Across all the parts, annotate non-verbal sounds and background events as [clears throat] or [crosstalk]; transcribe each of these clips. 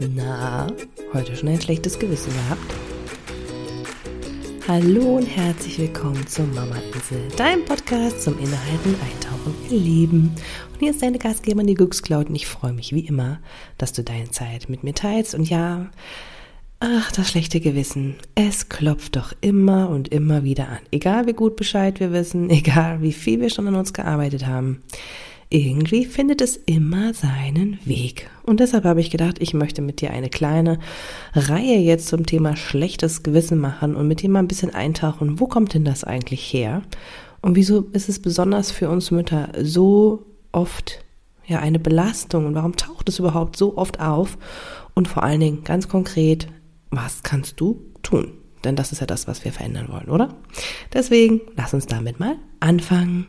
Na, heute schon ein schlechtes Gewissen gehabt? Hallo und herzlich willkommen zum Mama Insel, deinem Podcast zum Inhalten, Eintauchen, Erleben. Und hier ist deine Gastgeberin, die Glückscloud und ich freue mich wie immer, dass du deine Zeit mit mir teilst. Und ja, ach, das schlechte Gewissen, es klopft doch immer und immer wieder an. Egal wie gut Bescheid wir wissen, [laughs] egal wie viel wir schon an uns gearbeitet haben irgendwie findet es immer seinen Weg. Und deshalb habe ich gedacht, ich möchte mit dir eine kleine Reihe jetzt zum Thema schlechtes Gewissen machen und mit dir mal ein bisschen eintauchen, wo kommt denn das eigentlich her? Und wieso ist es besonders für uns Mütter so oft ja eine Belastung und warum taucht es überhaupt so oft auf? Und vor allen Dingen ganz konkret, was kannst du tun? Denn das ist ja das, was wir verändern wollen, oder? Deswegen lass uns damit mal anfangen.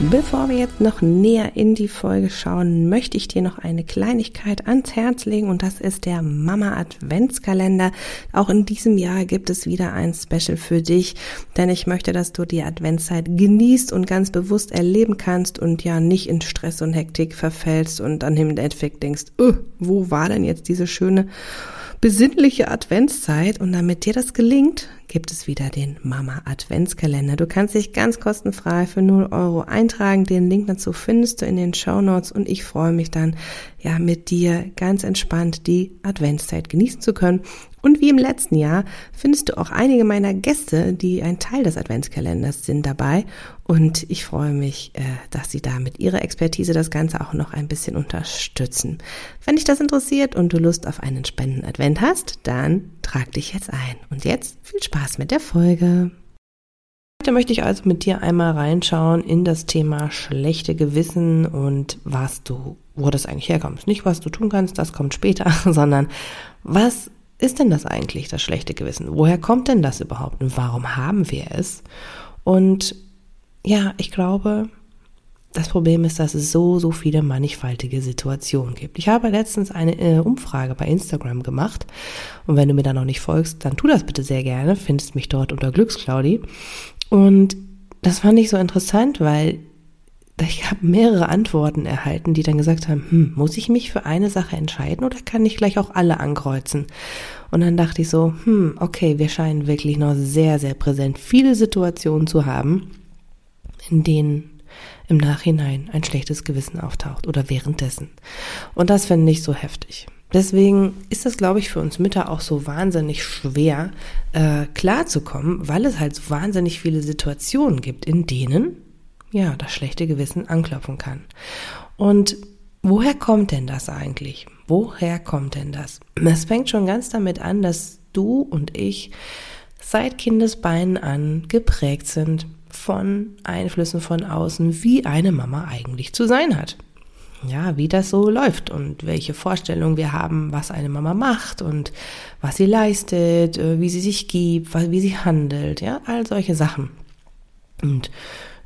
Bevor wir jetzt noch näher in die Folge schauen, möchte ich dir noch eine Kleinigkeit ans Herz legen und das ist der Mama Adventskalender. Auch in diesem Jahr gibt es wieder ein Special für dich, denn ich möchte, dass du die Adventszeit genießt und ganz bewusst erleben kannst und ja nicht in Stress und Hektik verfällst und dann im Endeffekt denkst, oh, wo war denn jetzt diese schöne besinnliche Adventszeit und damit dir das gelingt, gibt es wieder den Mama Adventskalender. Du kannst dich ganz kostenfrei für 0 Euro eintragen. Den Link dazu findest du in den Show Notes und ich freue mich dann, ja, mit dir ganz entspannt die Adventszeit genießen zu können und wie im letzten Jahr findest du auch einige meiner Gäste, die ein Teil des Adventskalenders sind, dabei. Und ich freue mich, äh, dass sie da mit ihrer Expertise das Ganze auch noch ein bisschen unterstützen. Wenn dich das interessiert und du Lust auf einen spannenden Advent hast, dann trag dich jetzt ein. Und jetzt viel Spaß mit der Folge. Heute möchte ich also mit dir einmal reinschauen in das Thema schlechte Gewissen und was du, wo das eigentlich herkommt. Nicht, was du tun kannst, das kommt später, [laughs] sondern was ist denn das eigentlich, das schlechte Gewissen? Woher kommt denn das überhaupt und warum haben wir es? Und ja, ich glaube, das Problem ist, dass es so, so viele mannigfaltige Situationen gibt. Ich habe letztens eine äh, Umfrage bei Instagram gemacht und wenn du mir da noch nicht folgst, dann tu das bitte sehr gerne, findest mich dort unter Glücksclaudi. Und das fand ich so interessant, weil ich habe mehrere Antworten erhalten, die dann gesagt haben, hm, muss ich mich für eine Sache entscheiden oder kann ich gleich auch alle ankreuzen? Und dann dachte ich so, hm, okay, wir scheinen wirklich noch sehr, sehr präsent viele Situationen zu haben, in denen im Nachhinein ein schlechtes Gewissen auftaucht oder währenddessen. Und das finde ich so heftig. Deswegen ist das, glaube ich, für uns Mütter auch so wahnsinnig schwer äh, klarzukommen, weil es halt so wahnsinnig viele Situationen gibt, in denen ja, das schlechte Gewissen anklopfen kann. Und woher kommt denn das eigentlich? Woher kommt denn das? Es fängt schon ganz damit an, dass du und ich seit Kindesbeinen an geprägt sind von Einflüssen von außen, wie eine Mama eigentlich zu sein hat. Ja, wie das so läuft und welche Vorstellungen wir haben, was eine Mama macht und was sie leistet, äh, wie sie sich gibt, wie sie handelt, ja, all solche Sachen. Und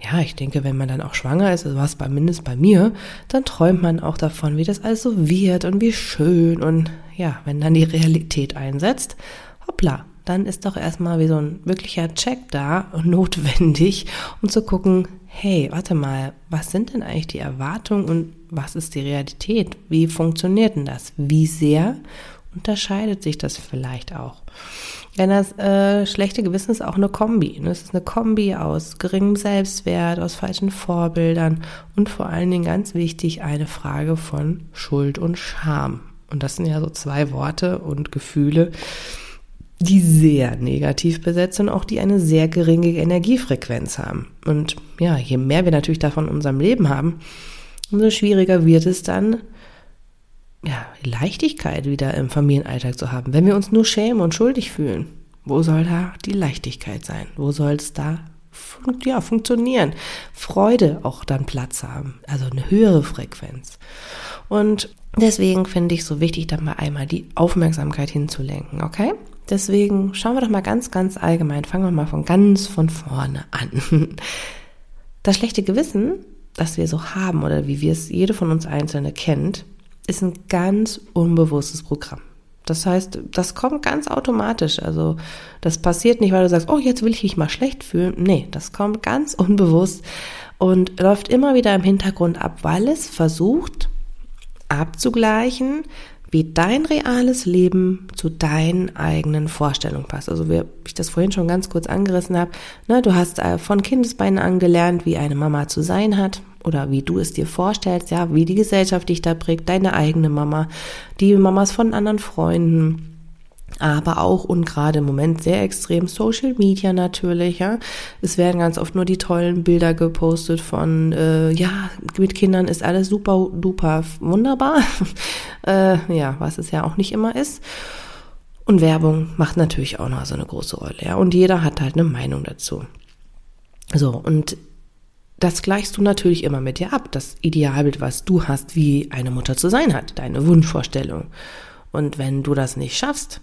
ja, ich denke, wenn man dann auch schwanger ist, also was bei mindestens bei mir, dann träumt man auch davon, wie das alles so wird und wie schön und ja, wenn dann die Realität einsetzt, hoppla, dann ist doch erstmal wie so ein wirklicher Check da und [laughs] notwendig, um zu gucken, hey, warte mal, was sind denn eigentlich die Erwartungen und was ist die Realität? Wie funktioniert denn das? Wie sehr unterscheidet sich das vielleicht auch? Denn das äh, schlechte Gewissen ist auch eine Kombi. Ne? Es ist eine Kombi aus geringem Selbstwert, aus falschen Vorbildern und vor allen Dingen ganz wichtig eine Frage von Schuld und Scham. Und das sind ja so zwei Worte und Gefühle, die sehr negativ besetzt sind, auch die eine sehr geringe Energiefrequenz haben. Und ja, je mehr wir natürlich davon in unserem Leben haben, umso schwieriger wird es dann, ja, Leichtigkeit wieder im Familienalltag zu haben. Wenn wir uns nur schämen und schuldig fühlen, wo soll da die Leichtigkeit sein? Wo soll es da ja, funktionieren, Freude auch dann Platz haben, also eine höhere Frequenz. Und deswegen finde ich so wichtig, da mal einmal die Aufmerksamkeit hinzulenken, okay? Deswegen schauen wir doch mal ganz, ganz allgemein, fangen wir mal von ganz von vorne an. Das schlechte Gewissen, das wir so haben oder wie wir es jede von uns Einzelne kennt, ist ein ganz unbewusstes Programm. Das heißt, das kommt ganz automatisch. Also das passiert nicht, weil du sagst, oh, jetzt will ich mich mal schlecht fühlen. Nee, das kommt ganz [laughs] unbewusst und läuft immer wieder im Hintergrund ab, weil es versucht abzugleichen, wie dein reales Leben zu deinen eigenen Vorstellungen passt. Also wie ich das vorhin schon ganz kurz angerissen habe, ne, du hast äh, von Kindesbeinen angelernt, wie eine Mama zu sein hat oder wie du es dir vorstellst, ja, wie die Gesellschaft dich da prägt, deine eigene Mama, die Mamas von anderen Freunden, aber auch und gerade im Moment sehr extrem Social Media natürlich, ja. Es werden ganz oft nur die tollen Bilder gepostet von, äh, ja, mit Kindern ist alles super, duper, wunderbar. [laughs] äh, ja, was es ja auch nicht immer ist. Und Werbung macht natürlich auch noch so eine große Rolle, ja. Und jeder hat halt eine Meinung dazu. So, und das gleichst du natürlich immer mit dir ab. Das Idealbild, was du hast, wie eine Mutter zu sein hat, deine Wunschvorstellung. Und wenn du das nicht schaffst,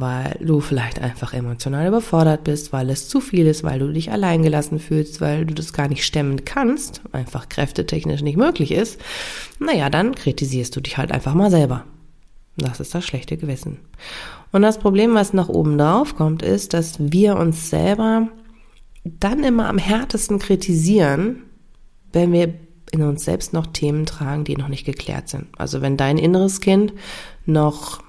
weil du vielleicht einfach emotional überfordert bist, weil es zu viel ist, weil du dich alleingelassen fühlst, weil du das gar nicht stemmen kannst, einfach kräftetechnisch nicht möglich ist, naja, dann kritisierst du dich halt einfach mal selber. Das ist das schlechte Gewissen. Und das Problem, was nach oben drauf kommt, ist, dass wir uns selber dann immer am härtesten kritisieren, wenn wir in uns selbst noch Themen tragen, die noch nicht geklärt sind. Also wenn dein inneres Kind noch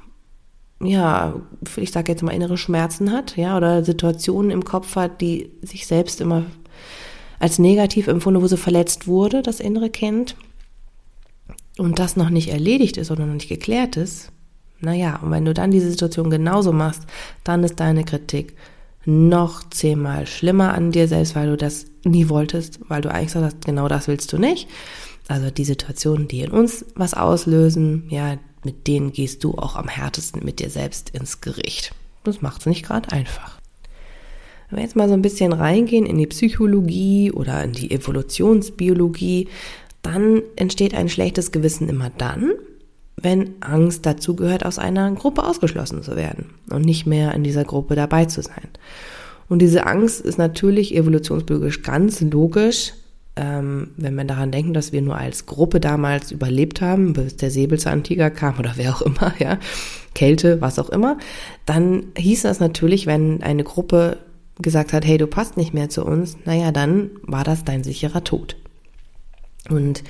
ja, ich sage jetzt mal innere Schmerzen hat, ja, oder Situationen im Kopf hat, die sich selbst immer als negativ empfunden, wo sie verletzt wurde, das innere Kind, und das noch nicht erledigt ist oder noch nicht geklärt ist, naja, und wenn du dann diese Situation genauso machst, dann ist deine Kritik noch zehnmal schlimmer an dir selbst, weil du das nie wolltest, weil du eigentlich sagst, genau das willst du nicht. Also die Situationen, die in uns was auslösen, ja, mit denen gehst du auch am härtesten mit dir selbst ins Gericht. Das macht es nicht gerade einfach. Wenn wir jetzt mal so ein bisschen reingehen in die Psychologie oder in die Evolutionsbiologie, dann entsteht ein schlechtes Gewissen immer dann, wenn Angst dazu gehört, aus einer Gruppe ausgeschlossen zu werden und nicht mehr in dieser Gruppe dabei zu sein. Und diese Angst ist natürlich evolutionsbiologisch ganz logisch, ähm, wenn wir daran denken, dass wir nur als Gruppe damals überlebt haben, bis der Säbelzahntiger kam oder wer auch immer, ja, Kälte, was auch immer, dann hieß das natürlich, wenn eine Gruppe gesagt hat, hey, du passt nicht mehr zu uns, naja, dann war das dein sicherer Tod. Und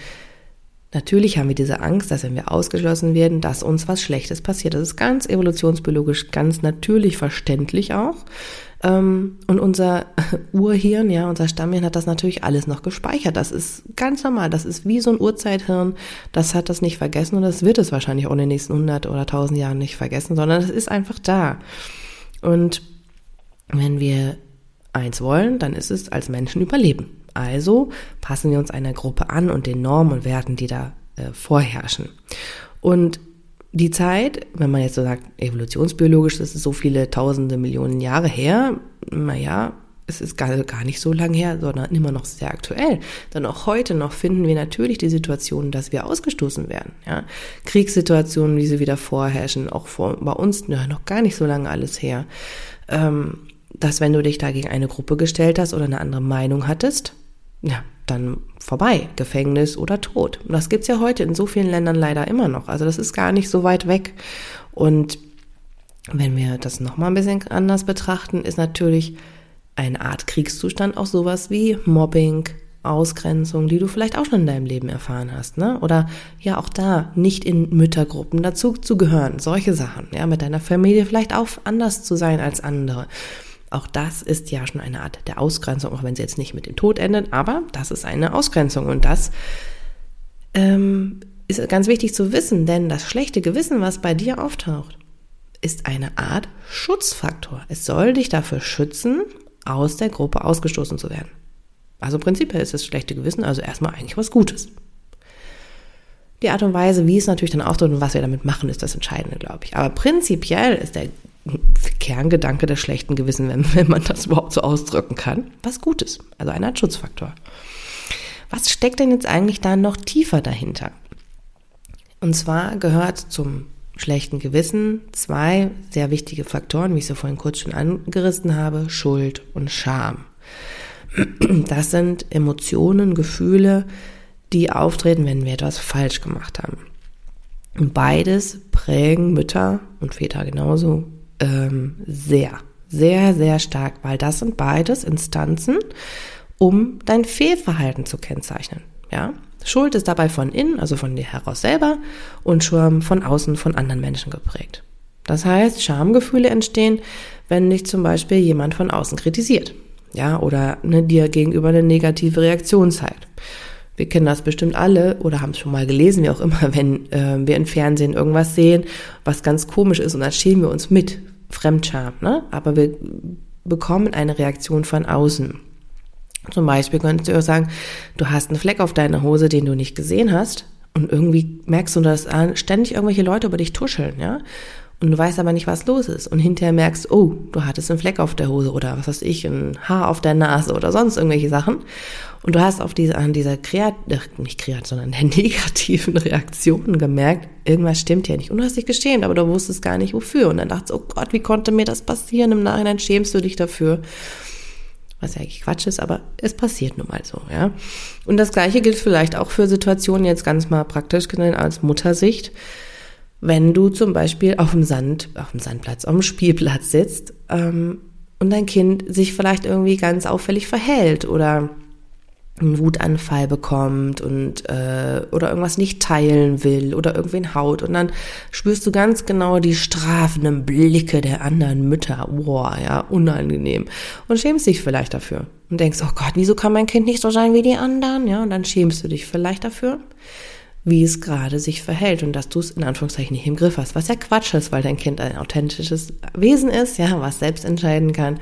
Natürlich haben wir diese Angst, dass wenn wir ausgeschlossen werden, dass uns was Schlechtes passiert. Das ist ganz evolutionsbiologisch, ganz natürlich verständlich auch. Ähm, und unser [laughs] Urhirn, ja, unser Stammhirn hat das natürlich alles noch gespeichert. Das ist ganz normal. Das ist wie so ein Urzeithirn. Das hat das nicht vergessen und das wird es wahrscheinlich auch in den nächsten 100 oder 1000 Jahren nicht vergessen, sondern es ist einfach da. Und wenn wir eins wollen, dann ist es als Menschen überleben. Also passen wir uns einer Gruppe an und den Normen und Werten, die da äh, vorherrschen. Und die Zeit, wenn man jetzt so sagt, evolutionsbiologisch, das ist so viele tausende Millionen Jahre her, naja, es ist gar, gar nicht so lang her, sondern immer noch sehr aktuell. Denn auch heute noch finden wir natürlich die Situation, dass wir ausgestoßen werden. Ja? Kriegssituationen, wie sie wieder vorherrschen, auch vor, bei uns ja, noch gar nicht so lange alles her. Ähm, dass wenn du dich da gegen eine Gruppe gestellt hast oder eine andere Meinung hattest, ja, dann vorbei, Gefängnis oder Tod. Und das gibt's ja heute in so vielen Ländern leider immer noch. Also das ist gar nicht so weit weg. Und wenn wir das nochmal ein bisschen anders betrachten, ist natürlich eine Art Kriegszustand auch sowas wie Mobbing, Ausgrenzung, die du vielleicht auch schon in deinem Leben erfahren hast, ne? Oder ja auch da nicht in Müttergruppen dazu zu gehören, solche Sachen, ja, mit deiner Familie vielleicht auch anders zu sein als andere. Auch das ist ja schon eine Art der Ausgrenzung, auch wenn sie jetzt nicht mit dem Tod endet, aber das ist eine Ausgrenzung und das ähm, ist ganz wichtig zu wissen, denn das schlechte Gewissen, was bei dir auftaucht, ist eine Art Schutzfaktor. Es soll dich dafür schützen, aus der Gruppe ausgestoßen zu werden. Also prinzipiell ist das schlechte Gewissen also erstmal eigentlich was Gutes. Die Art und Weise, wie es natürlich dann auftritt und was wir damit machen, ist das Entscheidende, glaube ich. Aber prinzipiell ist der Kerngedanke des schlechten Gewissen, wenn, wenn man das überhaupt so ausdrücken kann. Was Gutes, also eine Art Schutzfaktor. Was steckt denn jetzt eigentlich da noch tiefer dahinter? Und zwar gehört zum schlechten Gewissen zwei sehr wichtige Faktoren, wie ich sie vorhin kurz schon angerissen habe, Schuld und Scham. Das sind Emotionen, Gefühle, die auftreten, wenn wir etwas falsch gemacht haben. Und beides prägen Mütter und Väter genauso ähm, sehr, sehr, sehr stark, weil das sind beides Instanzen, um dein Fehlverhalten zu kennzeichnen. Ja, Schuld ist dabei von innen, also von dir heraus selber, und Scham von außen von anderen Menschen geprägt. Das heißt, Schamgefühle entstehen, wenn dich zum Beispiel jemand von außen kritisiert, ja, oder ne, dir gegenüber eine negative Reaktion zeigt. Wir kennen das bestimmt alle oder haben es schon mal gelesen, wie auch immer, [laughs] wenn äh, wir im Fernsehen irgendwas sehen, was ganz komisch ist und dann schämen wir uns mit. Fremdscham, ne? Aber wir bekommen eine Reaktion von außen. Zum Beispiel könntest du auch sagen, du hast einen Fleck auf deiner Hose, den du nicht gesehen hast. Und irgendwie merkst du, dass ständig irgendwelche Leute über dich tuscheln, ja. Und du weißt aber nicht, was los ist. Und hinterher merkst, oh, du hattest einen Fleck auf der Hose oder was weiß ich, ein Haar auf der Nase oder sonst irgendwelche Sachen. Und du hast auf diese, an dieser Kreat, nicht Kreat, sondern der [laughs] negativen Reaktionen gemerkt, irgendwas stimmt hier nicht. Und du hast dich geschämt, aber du wusstest gar nicht wofür. Und dann dachtest du, oh Gott, wie konnte mir das passieren? Im Nachhinein schämst du dich dafür was ja eigentlich Quatsch ist, aber es passiert nun mal so, ja. Und das Gleiche gilt vielleicht auch für Situationen jetzt ganz mal praktisch gesehen als Muttersicht. Wenn du zum Beispiel auf dem Sand, auf dem Sandplatz, auf dem Spielplatz sitzt ähm, und dein Kind sich vielleicht irgendwie ganz auffällig verhält oder einen Wutanfall bekommt und äh, oder irgendwas nicht teilen will oder irgendwen haut und dann spürst du ganz genau die strafenden Blicke der anderen Mütter, boah, ja, unangenehm. Und schämst dich vielleicht dafür und denkst, oh Gott, wieso kann mein Kind nicht so sein wie die anderen, ja, und dann schämst du dich vielleicht dafür, wie es gerade sich verhält und dass du es in Anführungszeichen nicht im Griff hast, was ja Quatsch ist, weil dein Kind ein authentisches Wesen ist, ja, was selbst entscheiden kann,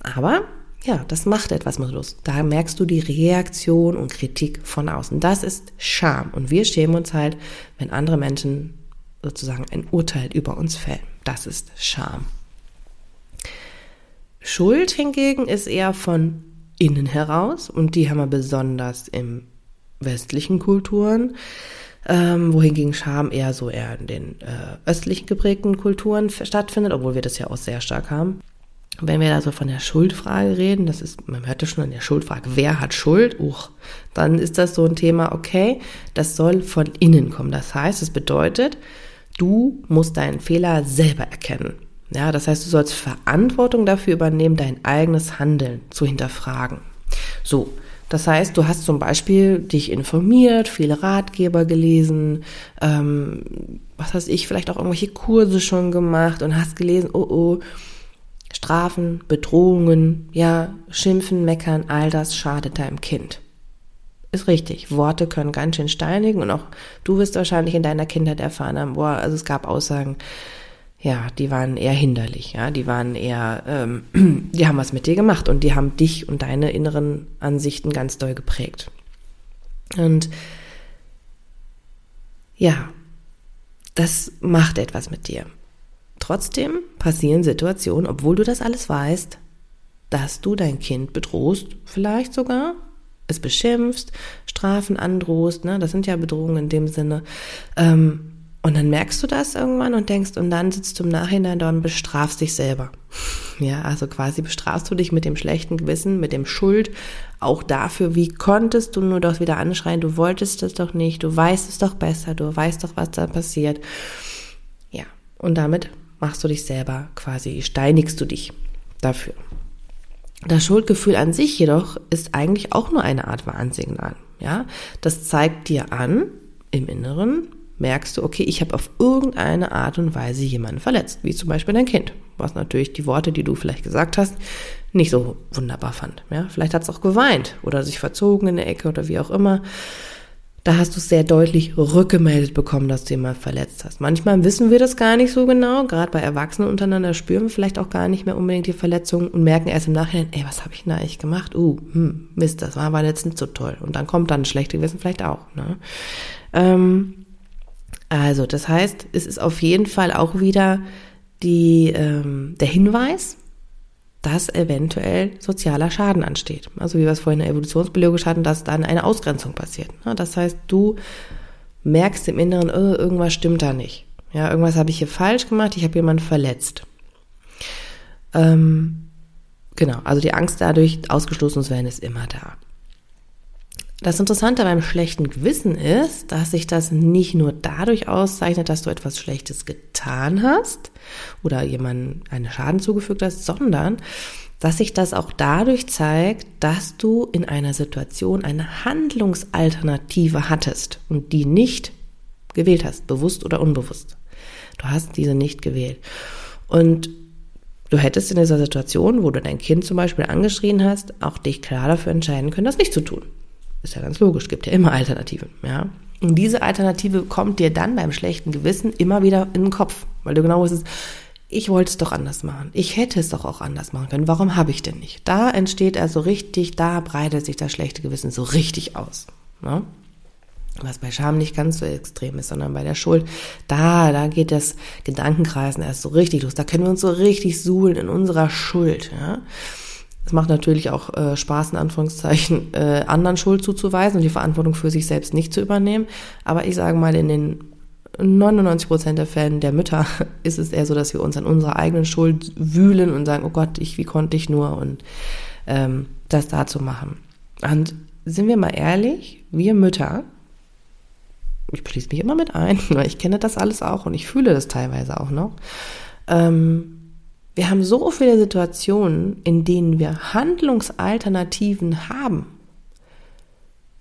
aber ja, das macht etwas mit uns. Da merkst du die Reaktion und Kritik von außen. Das ist Scham. Und wir schämen uns halt, wenn andere Menschen sozusagen ein Urteil über uns fällen. Das ist Scham. Schuld hingegen ist eher von innen heraus und die haben wir besonders im westlichen Kulturen, ähm, wohingegen Scham eher so eher in den äh, östlich geprägten Kulturen stattfindet, obwohl wir das ja auch sehr stark haben. Wenn wir also von der Schuldfrage reden, das ist, man hört ja schon an der Schuldfrage, wer hat Schuld? Uch, dann ist das so ein Thema, okay, das soll von innen kommen. Das heißt, es bedeutet, du musst deinen Fehler selber erkennen. Ja, das heißt, du sollst Verantwortung dafür übernehmen, dein eigenes Handeln zu hinterfragen. So. Das heißt, du hast zum Beispiel dich informiert, viele Ratgeber gelesen, ähm, was weiß ich, vielleicht auch irgendwelche Kurse schon gemacht und hast gelesen, oh oh, Strafen, Bedrohungen, ja, Schimpfen, Meckern, all das schadet deinem Kind. Ist richtig. Worte können ganz schön steinigen und auch du wirst wahrscheinlich in deiner Kindheit erfahren haben, boah, also es gab Aussagen, ja, die waren eher hinderlich, ja, die waren eher, ähm, [clears throat] die haben was mit dir gemacht und die haben dich und deine inneren Ansichten ganz doll geprägt. Und ja, das macht etwas mit dir. Trotzdem passieren Situationen, obwohl du das alles weißt, dass du dein Kind bedrohst, vielleicht sogar, es beschimpfst, Strafen androhst, ne? das sind ja Bedrohungen in dem Sinne. Ähm, und dann merkst du das irgendwann und denkst, und dann sitzt du im Nachhinein da und bestrafst dich selber. [laughs] Ja, also quasi bestrafst du dich mit dem schlechten Gewissen, mit dem Schuld, auch dafür, wie konntest du nur doch wieder anschreien, du wolltest es doch nicht, du weißt es doch besser, du weißt doch, was da passiert. Ja, und damit machst du dich selber quasi, steinigst du dich dafür. Das Schuldgefühl an sich jedoch ist eigentlich auch nur eine Art Warnsignal. Ja, das zeigt dir an, im Inneren merkst du, okay, ich habe auf irgendeine Art und Weise jemanden verletzt, wie zum Beispiel dein Kind, was natürlich die Worte, die du vielleicht gesagt hast, nicht so wunderbar fand. Ja, vielleicht hat es auch geweint oder sich verzogen in der Ecke oder wie auch immer da hast du sehr deutlich rückgemeldet bekommen, dass du jemand verletzt hast. Manchmal wissen wir das gar nicht so genau, gerade bei Erwachsenen untereinander spüren wir vielleicht auch gar nicht mehr unbedingt die Verletzung und merken erst im Nachhinein, ey, was habe ich denn da eigentlich gemacht? Uh, hm, Mist, das war aber jetzt nicht so toll. Und dann kommt dann ein schlechtes Gewissen vielleicht auch. Ne? Ähm, also, das heißt, es ist auf jeden Fall auch wieder die, ähm, der Hinweis, dass eventuell sozialer Schaden ansteht. Also wie wir es vorhin in der Evolutionsbiologisch hatten, dass dann eine Ausgrenzung passiert. Das heißt, du merkst im Inneren, oh, irgendwas stimmt da nicht. Ja, irgendwas habe ich hier falsch gemacht, ich habe jemanden verletzt. Ähm, genau, also die Angst dadurch, ausgestoßen zu werden, ist immer da. Das Interessante beim schlechten Gewissen ist, dass sich das nicht nur dadurch auszeichnet, dass du etwas Schlechtes getan hast oder jemandem einen Schaden zugefügt hast, sondern dass sich das auch dadurch zeigt, dass du in einer Situation eine Handlungsalternative hattest und die nicht gewählt hast, bewusst oder unbewusst. Du hast diese nicht gewählt. Und du hättest in dieser Situation, wo du dein Kind zum Beispiel angeschrien hast, auch dich klar dafür entscheiden können, das nicht zu tun. Ist ja ganz logisch, gibt ja immer Alternativen, ja. Und diese Alternative kommt dir dann beim schlechten Gewissen immer wieder in den Kopf, weil du genau wusstest, ich wollte es doch anders machen. Ich hätte es doch auch anders machen können. Warum habe ich denn nicht? Da entsteht also richtig, da breitet sich das schlechte Gewissen so richtig aus. Ne? Was bei Scham nicht ganz so extrem ist, sondern bei der Schuld, da, da geht das Gedankenkreisen erst so richtig los. Da können wir uns so richtig suhlen in unserer Schuld. Ja? Es macht natürlich auch äh, Spaß, in Anführungszeichen, [laughs] äh, anderen Schuld zuzuweisen und die Verantwortung für sich selbst nicht zu übernehmen. Aber ich sage mal, in den 99 Prozent der Fällen der Mütter [laughs] ist es eher so, dass wir uns an unserer eigenen Schuld wühlen und sagen, oh Gott, ich, wie konnte ich nur und ähm, das dazu machen. Und sind wir mal ehrlich, wir Mütter, ich schließe mich immer mit ein, [laughs] weil ich kenne das alles auch und ich fühle das teilweise auch noch, ähm, wir haben so viele Situationen, in denen wir Handlungsalternativen haben,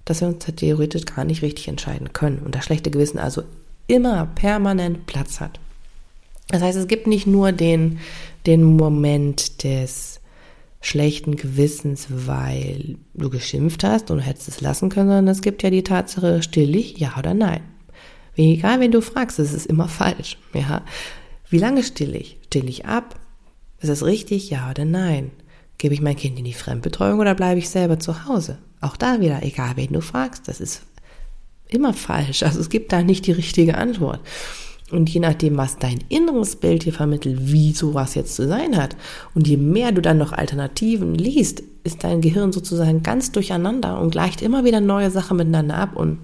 dass wir uns theoretisch gar nicht richtig entscheiden können und das schlechte Gewissen also immer permanent Platz hat. Das heißt, es gibt nicht nur den, den Moment des schlechten Gewissens, weil du geschimpft hast und hättest es lassen können, sondern es gibt ja die Tatsache, still ich, ja oder nein. Egal, wenn du fragst, es ist immer falsch. Ja. Wie lange still ich? Still ich ab? Ist es richtig, ja oder nein? Gebe ich mein Kind in die Fremdbetreuung oder bleibe ich selber zu Hause? Auch da wieder, egal wen du fragst, das ist immer falsch. Also es gibt da nicht die richtige Antwort. Und je nachdem, was dein inneres Bild dir vermittelt, wie sowas jetzt zu sein hat, und je mehr du dann noch Alternativen liest, ist dein Gehirn sozusagen ganz durcheinander und gleicht immer wieder neue Sachen miteinander ab und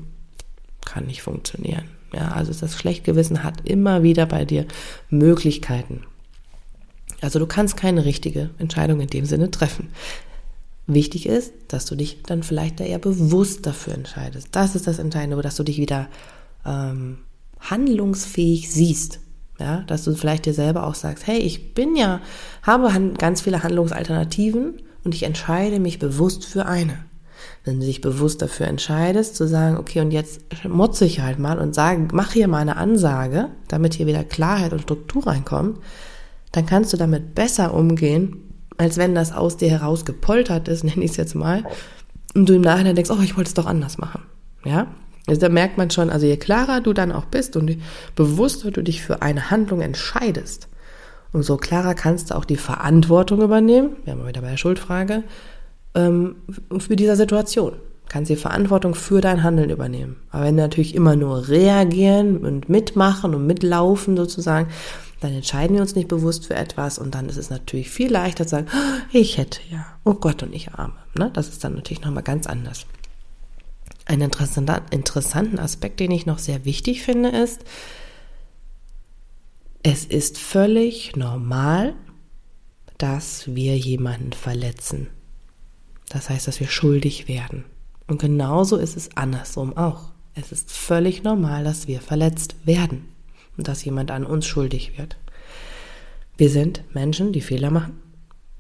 kann nicht funktionieren. Ja, also das Schlechtgewissen hat immer wieder bei dir Möglichkeiten. Also du kannst keine richtige Entscheidung in dem Sinne treffen. Wichtig ist, dass du dich dann vielleicht eher bewusst dafür entscheidest. Das ist das Entscheidende, dass du dich wieder ähm, handlungsfähig siehst. Ja, dass du vielleicht dir selber auch sagst, hey, ich bin ja, habe ganz viele Handlungsalternativen und ich entscheide mich bewusst für eine. Wenn du dich bewusst dafür entscheidest, zu sagen, okay, und jetzt mutze ich halt mal und sage, mach hier mal eine Ansage, damit hier wieder Klarheit und Struktur reinkommt, dann kannst du damit besser umgehen, als wenn das aus dir heraus gepoltert ist, [laughs] nenne ich es jetzt mal, und du im Nachhinein denkst, oh, ich wollte es doch anders machen. Ja? Also da merkt man schon, also je klarer du dann auch bist und bewusster du dich für eine Handlung entscheidest, umso klarer kannst du auch die Verantwortung übernehmen, wir haben wieder bei der Schuldfrage, ähm, für diese Situation. Kannst die Verantwortung für dein Handeln übernehmen. Aber wenn du natürlich immer nur reagieren und mitmachen und mitlaufen sozusagen, dann entscheiden wir uns nicht bewusst für etwas und dann ist es natürlich viel leichter zu sagen, oh, ich hätte ja, oh Gott und ich arme. Ne? Das ist dann natürlich nochmal ganz anders. Einen interessanten Aspekt, den ich noch sehr wichtig finde, ist, es ist völlig normal, dass wir jemanden verletzen. Das heißt, dass wir schuldig werden. Und genauso ist es andersrum auch. Es ist völlig normal, dass wir verletzt werden und dass jemand an uns schuldig wird. Wir sind Menschen, die Fehler machen,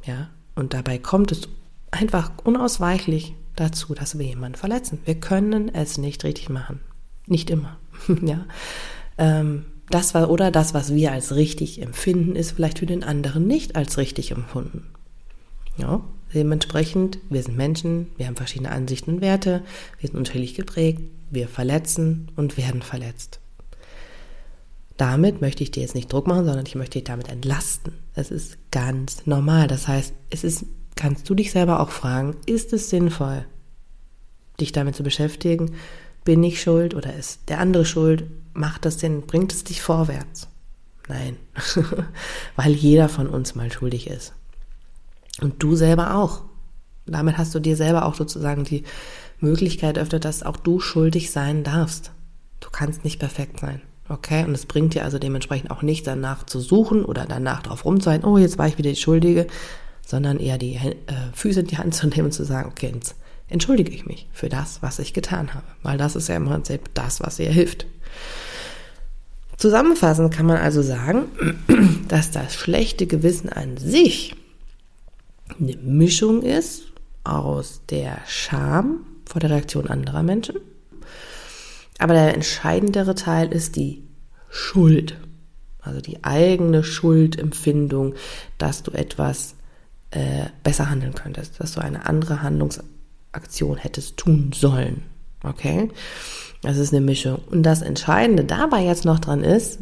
ja, und dabei kommt es einfach unausweichlich dazu, dass wir jemanden verletzen. Wir können es nicht richtig machen. Nicht immer, [laughs] ja. Ähm, das war, oder das, was wir als richtig empfinden, ist vielleicht für den anderen nicht als richtig empfunden. Ja, dementsprechend, wir sind Menschen, wir haben verschiedene Ansichten und Werte, wir sind unterschiedlich geprägt, wir verletzen und werden verletzt. Damit möchte ich dir jetzt nicht Druck machen, sondern ich möchte dich damit entlasten. Es ist ganz normal. Das heißt, es ist, kannst du dich selber auch fragen, ist es sinnvoll, dich damit zu beschäftigen? Bin ich schuld oder ist der andere schuld? Macht das Sinn? Bringt es dich vorwärts? Nein, [laughs] weil jeder von uns mal schuldig ist. Und du selber auch. Damit hast du dir selber auch sozusagen die Möglichkeit öffnet, dass auch du schuldig sein darfst. Du kannst nicht perfekt sein. Okay? Und es bringt dir also dementsprechend auch nicht danach zu suchen oder danach drauf rumzuhalten, oh, jetzt war ich wieder die Schuldige, sondern eher die äh, Füße in die Hand zu [laughs] nehmen und zu sagen, okay, jetzt entschuldige ich mich für das, was ich getan habe. Weil das ist ja im Prinzip das, was ihr hilft. Zusammenfassend kann man also sagen, [clears throat] dass das schlechte Gewissen an sich eine Mischung ist aus der Scham vor der Reaktion anderer Menschen. Aber der entscheidendere Teil ist die Schuld. Also die eigene Schuldempfindung, dass du etwas äh, besser handeln könntest, dass du eine andere Handlungsaktion hättest tun sollen. Okay? Das ist eine Mischung. Und das Entscheidende dabei jetzt noch dran ist,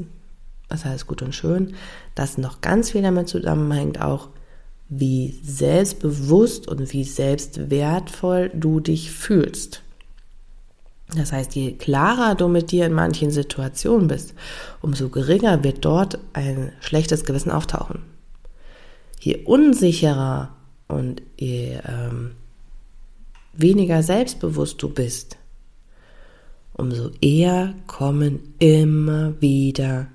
das heißt gut und schön, dass noch ganz viel damit zusammenhängt auch, wie selbstbewusst und wie selbstwertvoll du dich fühlst. Das heißt, je klarer du mit dir in manchen Situationen bist, umso geringer wird dort ein schlechtes Gewissen auftauchen. Je unsicherer und je ähm, weniger selbstbewusst du bist, umso eher kommen immer wieder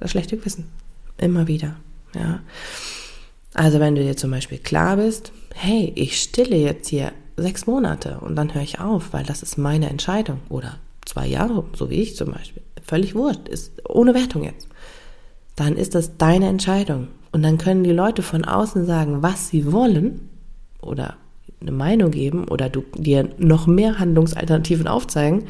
das schlechte Gewissen. Immer wieder. Ja. Also wenn du dir zum Beispiel klar bist, hey, ich stille jetzt hier sechs Monate und dann höre ich auf, weil das ist meine Entscheidung. Oder zwei Jahre, so wie ich zum Beispiel. Völlig wurscht, ist ohne Wertung jetzt. Dann ist das deine Entscheidung. Und dann können die Leute von außen sagen, was sie wollen oder eine Meinung geben oder du dir noch mehr Handlungsalternativen aufzeigen.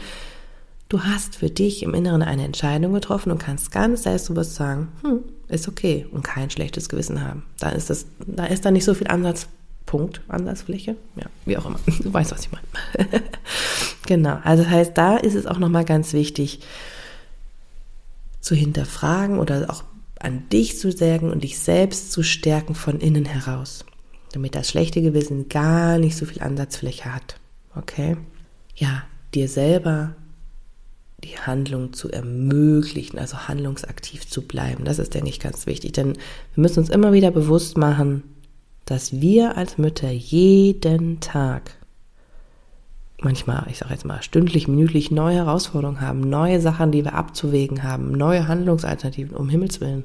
Du hast für dich im Inneren eine Entscheidung getroffen und kannst ganz selbstbewusst sagen, hm, ist okay und kein schlechtes Gewissen haben. Da ist das, da ist da nicht so viel Ansatzpunkt, Ansatzfläche, ja, wie auch immer. [laughs] Du weißt, was ich meine. [laughs] genau. Also das heißt, da ist es auch nochmal ganz wichtig, zu hinterfragen oder auch an dich zu sagen und dich selbst zu stärken von innen heraus, damit das schlechte Gewissen gar nicht so viel Ansatzfläche hat. Okay? Ja, dir selber die Handlung zu ermöglichen, also handlungsaktiv zu bleiben. Das ist, denke ich, ganz wichtig. Denn wir müssen uns immer wieder bewusst machen, dass wir als Mütter jeden Tag, manchmal, ich sage jetzt mal, stündlich, minütlich neue Herausforderungen haben, neue Sachen, die wir abzuwägen haben, neue Handlungsalternativen, um Himmels Willen.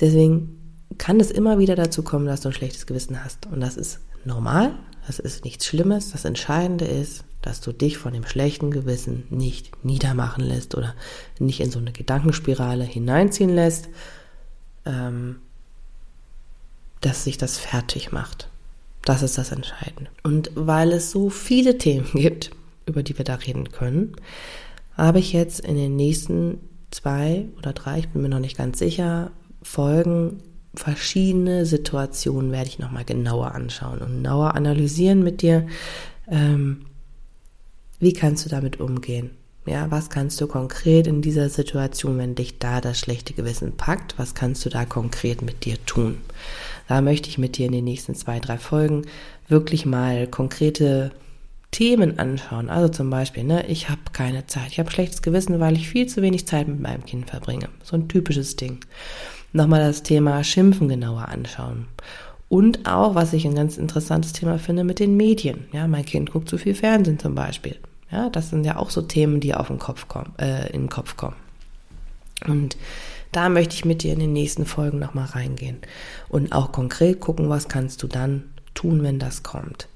Deswegen kann es immer wieder dazu kommen, dass du ein schlechtes Gewissen hast. Und das ist normal, das ist nichts Schlimmes. Das Entscheidende ist, dass du dich von dem schlechten Gewissen nicht niedermachen lässt oder nicht in so eine Gedankenspirale hineinziehen lässt, ähm, dass sich das fertig macht. Das ist das Entscheidende. Und weil es so viele Themen [laughs] gibt, über die wir da reden können, habe ich jetzt in den nächsten zwei oder drei, ich bin mir noch nicht ganz sicher, Folgen verschiedene Situationen werde ich nochmal genauer anschauen und genauer analysieren mit dir, ähm, wie kannst du damit umgehen? Ja, was kannst du konkret in dieser Situation, wenn dich da das schlechte Gewissen packt, was kannst du da konkret mit dir tun? Da möchte ich mit dir in den nächsten zwei, drei Folgen wirklich mal konkrete Themen anschauen. Also zum Beispiel, ne, ich habe keine Zeit, ich habe schlechtes Gewissen, weil ich viel zu wenig Zeit mit meinem Kind verbringe. So ein typisches Ding. Nochmal das Thema Schimpfen genauer anschauen. Und auch, was ich ein ganz interessantes Thema finde, mit den Medien. Ja, mein Kind guckt zu viel Fernsehen zum Beispiel. Ja, das sind ja auch so Themen, die auf den Kopf kommen, äh, in den Kopf kommen. Und da möchte ich mit dir in den nächsten Folgen nochmal reingehen und auch konkret gucken, was kannst du dann tun, wenn das kommt.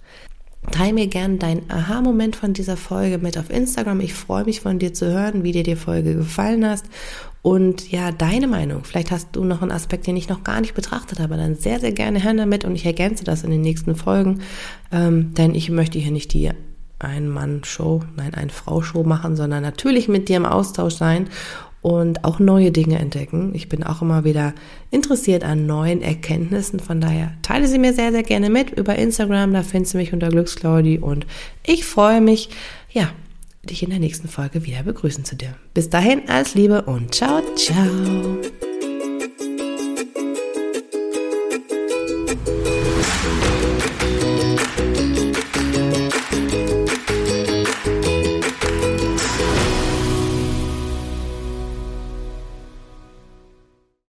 Teil mir gern deinen Aha-Moment von dieser Folge mit auf Instagram. Ich freue mich von dir zu hören, wie dir die Folge gefallen hast. Und ja, deine Meinung. Vielleicht hast du noch einen Aspekt, den ich noch gar nicht betrachtet habe. Dann sehr, sehr gerne her damit und ich ergänze das in den nächsten Folgen. Ähm, denn ich möchte hier nicht die ein-Mann-Show, nein, ein-Frau-Show machen, sondern natürlich mit dir im Austausch sein und auch neue Dinge entdecken. Ich bin auch immer wieder interessiert an neuen Erkenntnissen. Von daher teile sie mir sehr, sehr gerne mit über Instagram. Da findest du mich unter Glücksclaudi und ich freue mich, ja, dich in der nächsten Folge wieder begrüßen zu dir. Bis dahin, alles Liebe und ciao, ciao.